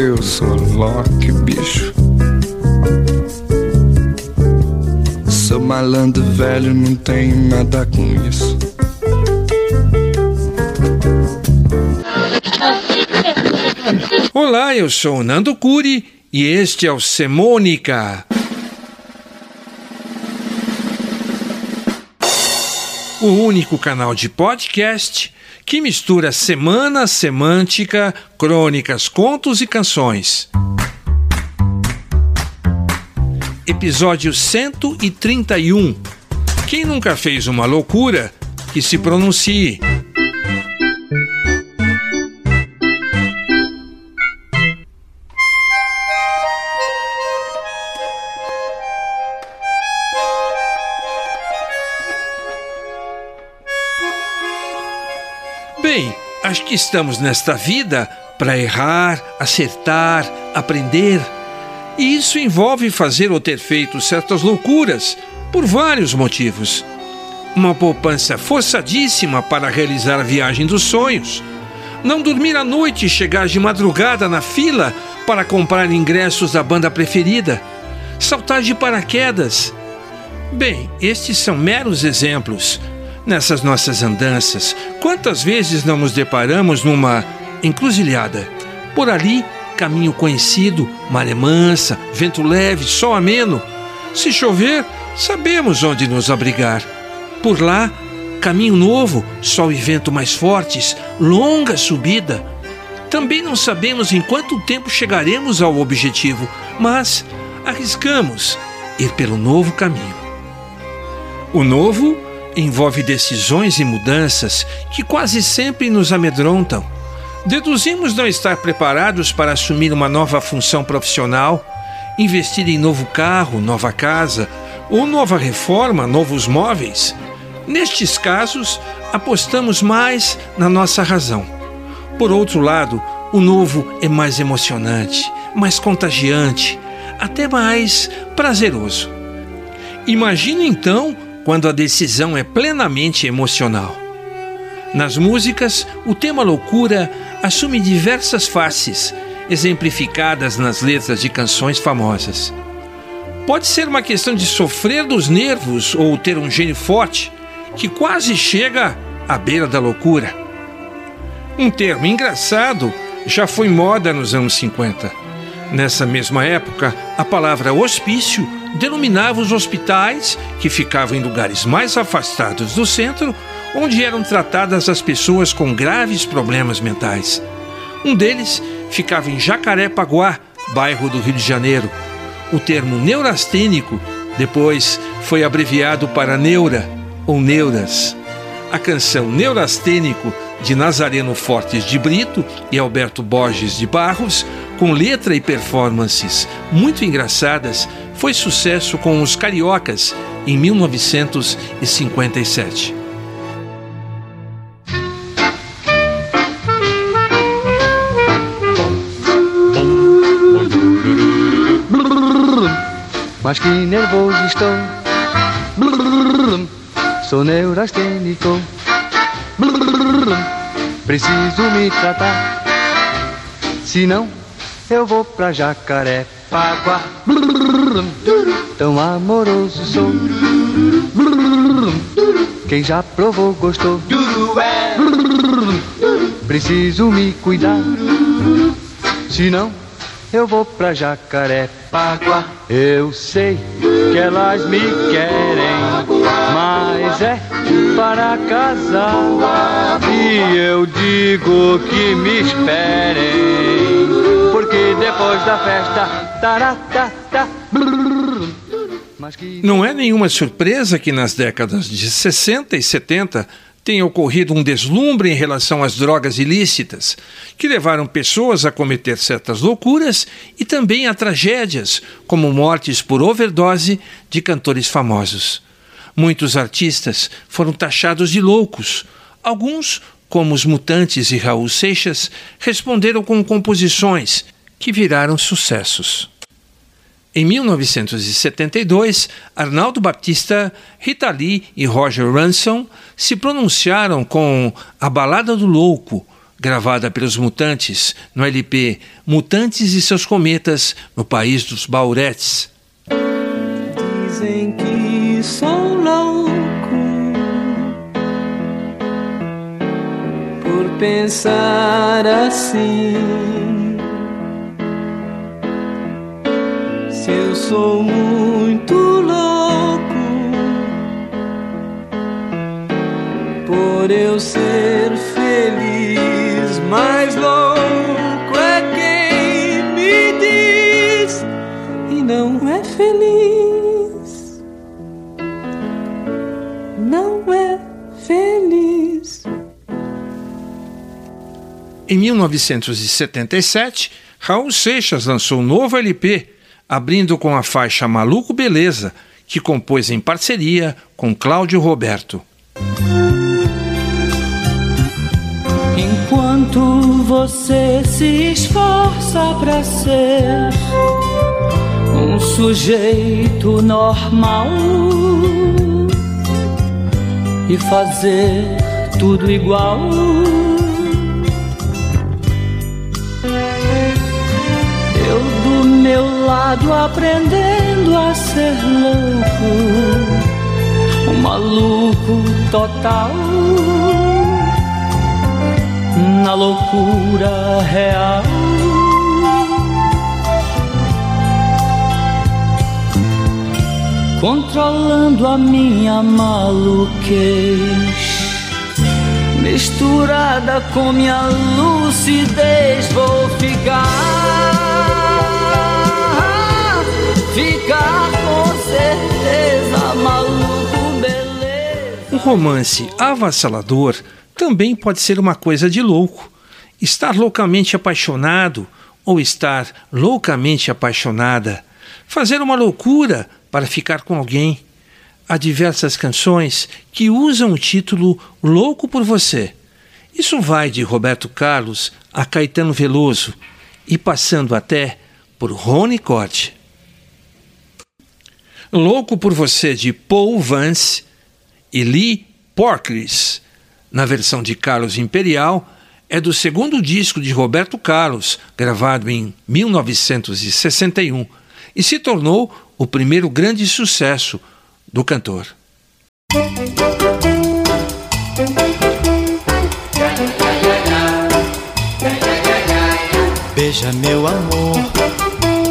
eu sou Loki, bicho? Sou malandro velho, não tenho nada com isso. Olá, eu sou o Nando Curi e este é o Semônica. O único canal de podcast que mistura semana, semântica, crônicas, contos e canções. Episódio 131. Quem nunca fez uma loucura, que se pronuncie. Acho que estamos nesta vida para errar, acertar, aprender. E isso envolve fazer ou ter feito certas loucuras, por vários motivos. Uma poupança forçadíssima para realizar a viagem dos sonhos. Não dormir à noite e chegar de madrugada na fila para comprar ingressos da banda preferida. Saltar de paraquedas. Bem, estes são meros exemplos. Nessas nossas andanças, quantas vezes não nos deparamos numa encruzilhada? Por ali, caminho conhecido, maré mansa, vento leve, sol ameno. Se chover, sabemos onde nos abrigar. Por lá, caminho novo, sol e vento mais fortes, longa subida. Também não sabemos em quanto tempo chegaremos ao objetivo, mas arriscamos ir pelo novo caminho. O novo envolve decisões e mudanças que quase sempre nos amedrontam. Deduzimos não estar preparados para assumir uma nova função profissional, investir em novo carro, nova casa, ou nova reforma, novos móveis. Nestes casos, apostamos mais na nossa razão. Por outro lado, o novo é mais emocionante, mais contagiante, até mais prazeroso. Imagine então quando a decisão é plenamente emocional. Nas músicas, o tema loucura assume diversas faces, exemplificadas nas letras de canções famosas. Pode ser uma questão de sofrer dos nervos ou ter um gênio forte que quase chega à beira da loucura. Um termo engraçado já foi moda nos anos 50. Nessa mesma época, a palavra hospício denominava os hospitais que ficavam em lugares mais afastados do centro, onde eram tratadas as pessoas com graves problemas mentais. Um deles ficava em Jacarepaguá, bairro do Rio de Janeiro. O termo neurastênico depois foi abreviado para neura ou neuras. A canção Neurastênico de Nazareno Fortes de Brito e Alberto Borges de Barros, com letra e performances muito engraçadas, foi sucesso com os Cariocas em 1957. Mas que nervoso estou. Sou neurastênico. Preciso me tratar. Senão eu vou pra Jacarepaguá. Tão amoroso sou. Quem já provou gostou. Preciso me cuidar. Senão eu vou pra Jacarepaguá. Eu sei que elas me querem, mas é para casar. E eu digo que me esperem, porque depois da festa, taratata, Não é nenhuma surpresa que nas décadas de 60 e 70 tenha ocorrido um deslumbre em relação às drogas ilícitas, que levaram pessoas a cometer certas loucuras e também a tragédias, como mortes por overdose de cantores famosos. Muitos artistas foram taxados de loucos. Alguns, como os Mutantes e Raul Seixas, responderam com composições que viraram sucessos. Em 1972, Arnaldo Batista, Rita Lee e Roger Ransom se pronunciaram com A Balada do Louco, gravada pelos Mutantes no LP Mutantes e seus Cometas no País dos Bauretes. Dizem que sou louco por pensar assim. Eu sou muito louco por eu ser feliz, mas louco é quem me diz e não é feliz. Não é feliz. Em 1977, Raul Seixas lançou um novo LP abrindo com a faixa Maluco Beleza, que compôs em parceria com Cláudio Roberto. Enquanto você se esforça para ser um sujeito normal e fazer tudo igual lado aprendendo a ser louco, um maluco total. Na loucura real. Controlando a minha maluquez misturada com minha lucidez, vou ficar ficar com certeza maluco, beleza. Um romance avassalador também pode ser uma coisa de louco. Estar loucamente apaixonado ou estar loucamente apaixonada. Fazer uma loucura para ficar com alguém. Há diversas canções que usam o título Louco por Você. Isso vai de Roberto Carlos a Caetano Veloso e passando até por Rony Corte. Louco por Você de Paul Vance e Lee Porkris, na versão de Carlos Imperial, é do segundo disco de Roberto Carlos, gravado em 1961, e se tornou o primeiro grande sucesso do cantor. Beija meu amor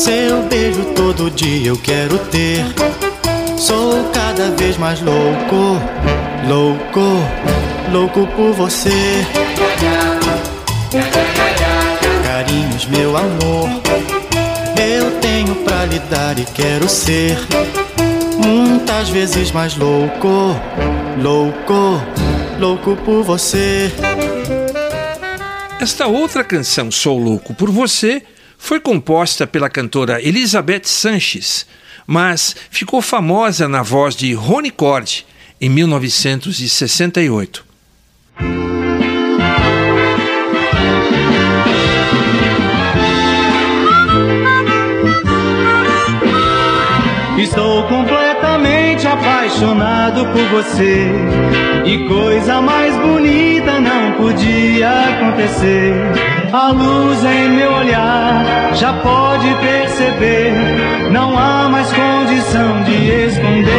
seu beijo todo dia eu quero ter. Sou cada vez mais louco, louco, louco por você. Carinhos, meu amor, eu tenho pra lhe dar e quero ser. Muitas vezes mais louco, louco, louco por você. Esta outra canção, Sou Louco por Você, foi composta pela cantora Elizabeth Sanches, mas ficou famosa na voz de Rony Cord em 1968. Apaixonado por você. E coisa mais bonita não podia acontecer. A luz em meu olhar já pode perceber. Não há mais condição de esconder.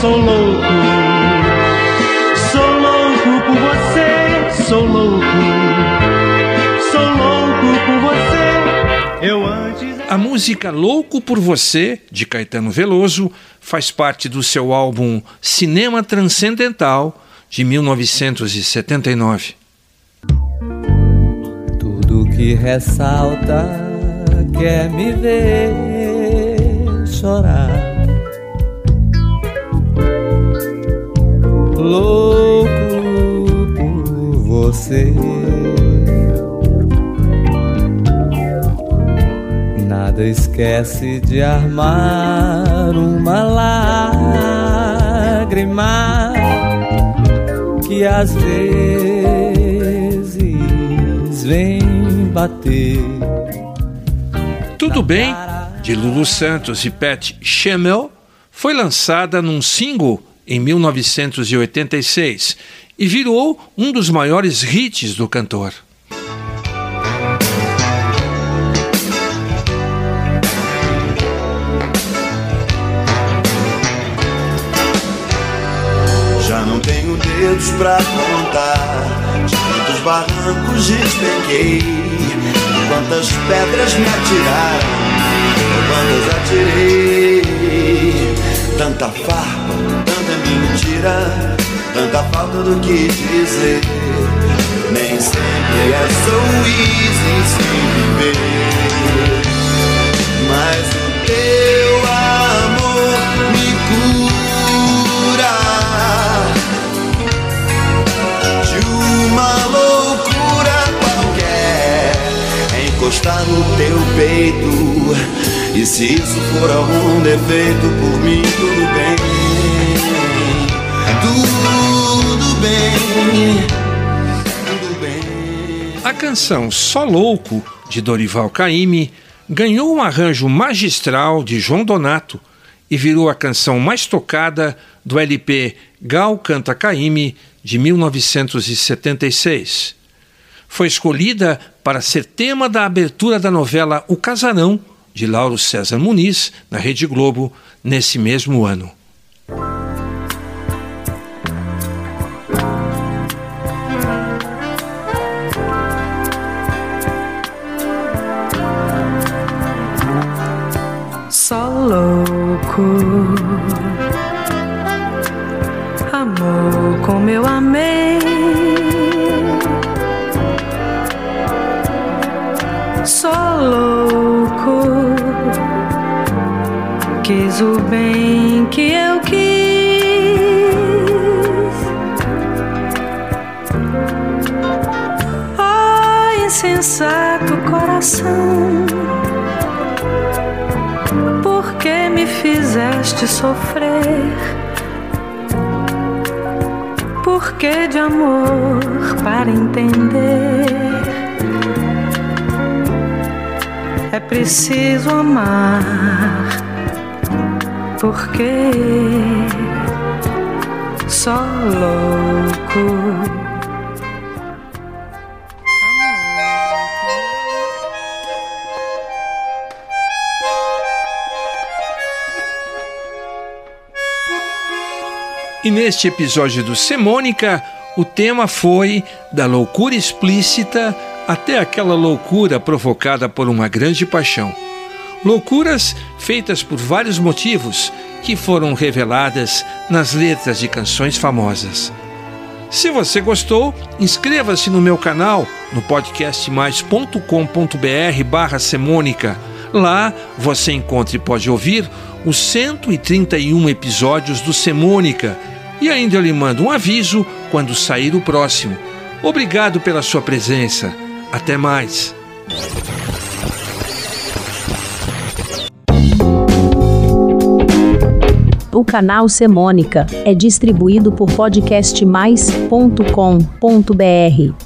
Sou louco, música Louco por Você, de Caetano Veloso, faz parte do seu álbum Cinema Transcendental, de 1979. Tudo que ressalta quer me ver chorar. Louco por você. Nada esquece de armar uma lágrima que às vezes vem bater. Tudo bem, de Lulu Santos e Pat Schemmel, foi lançada num single em 1986 e virou um dos maiores hits do cantor. Dedos pra contar de quantos barrancos despenquei, quantas pedras me atiraram, quantas atirei. Tanta farpa, tanta mentira, tanta falta do que dizer. Nem sempre é so easy se viver, Encostar no teu peito. E se isso for algum defeito, por mim tudo bem. Tudo bem. Tudo bem. A canção Só Louco, de Dorival Caymmi, ganhou um arranjo magistral de João Donato e virou a canção mais tocada do LP Gal Canta Caymmi, de 1976. Foi escolhida para ser tema da abertura da novela O Casarão, de Lauro César Muniz, na Rede Globo, nesse mesmo ano. Só louco, quis o bem que eu quis. Oh, insensato coração por que me fizeste sofrer? Por que de amor para entender? Preciso amar, porque só louco. E neste episódio do Semônica, o tema foi da loucura explícita até aquela loucura provocada por uma grande paixão. Loucuras feitas por vários motivos que foram reveladas nas letras de canções famosas. Se você gostou, inscreva-se no meu canal no podcastmais.com.br barra Semônica. Lá você encontra e pode ouvir os 131 episódios do Semônica e ainda eu lhe mando um aviso quando sair o próximo. Obrigado pela sua presença. Até mais. O canal Semônica é distribuído por podcastmais.com.br.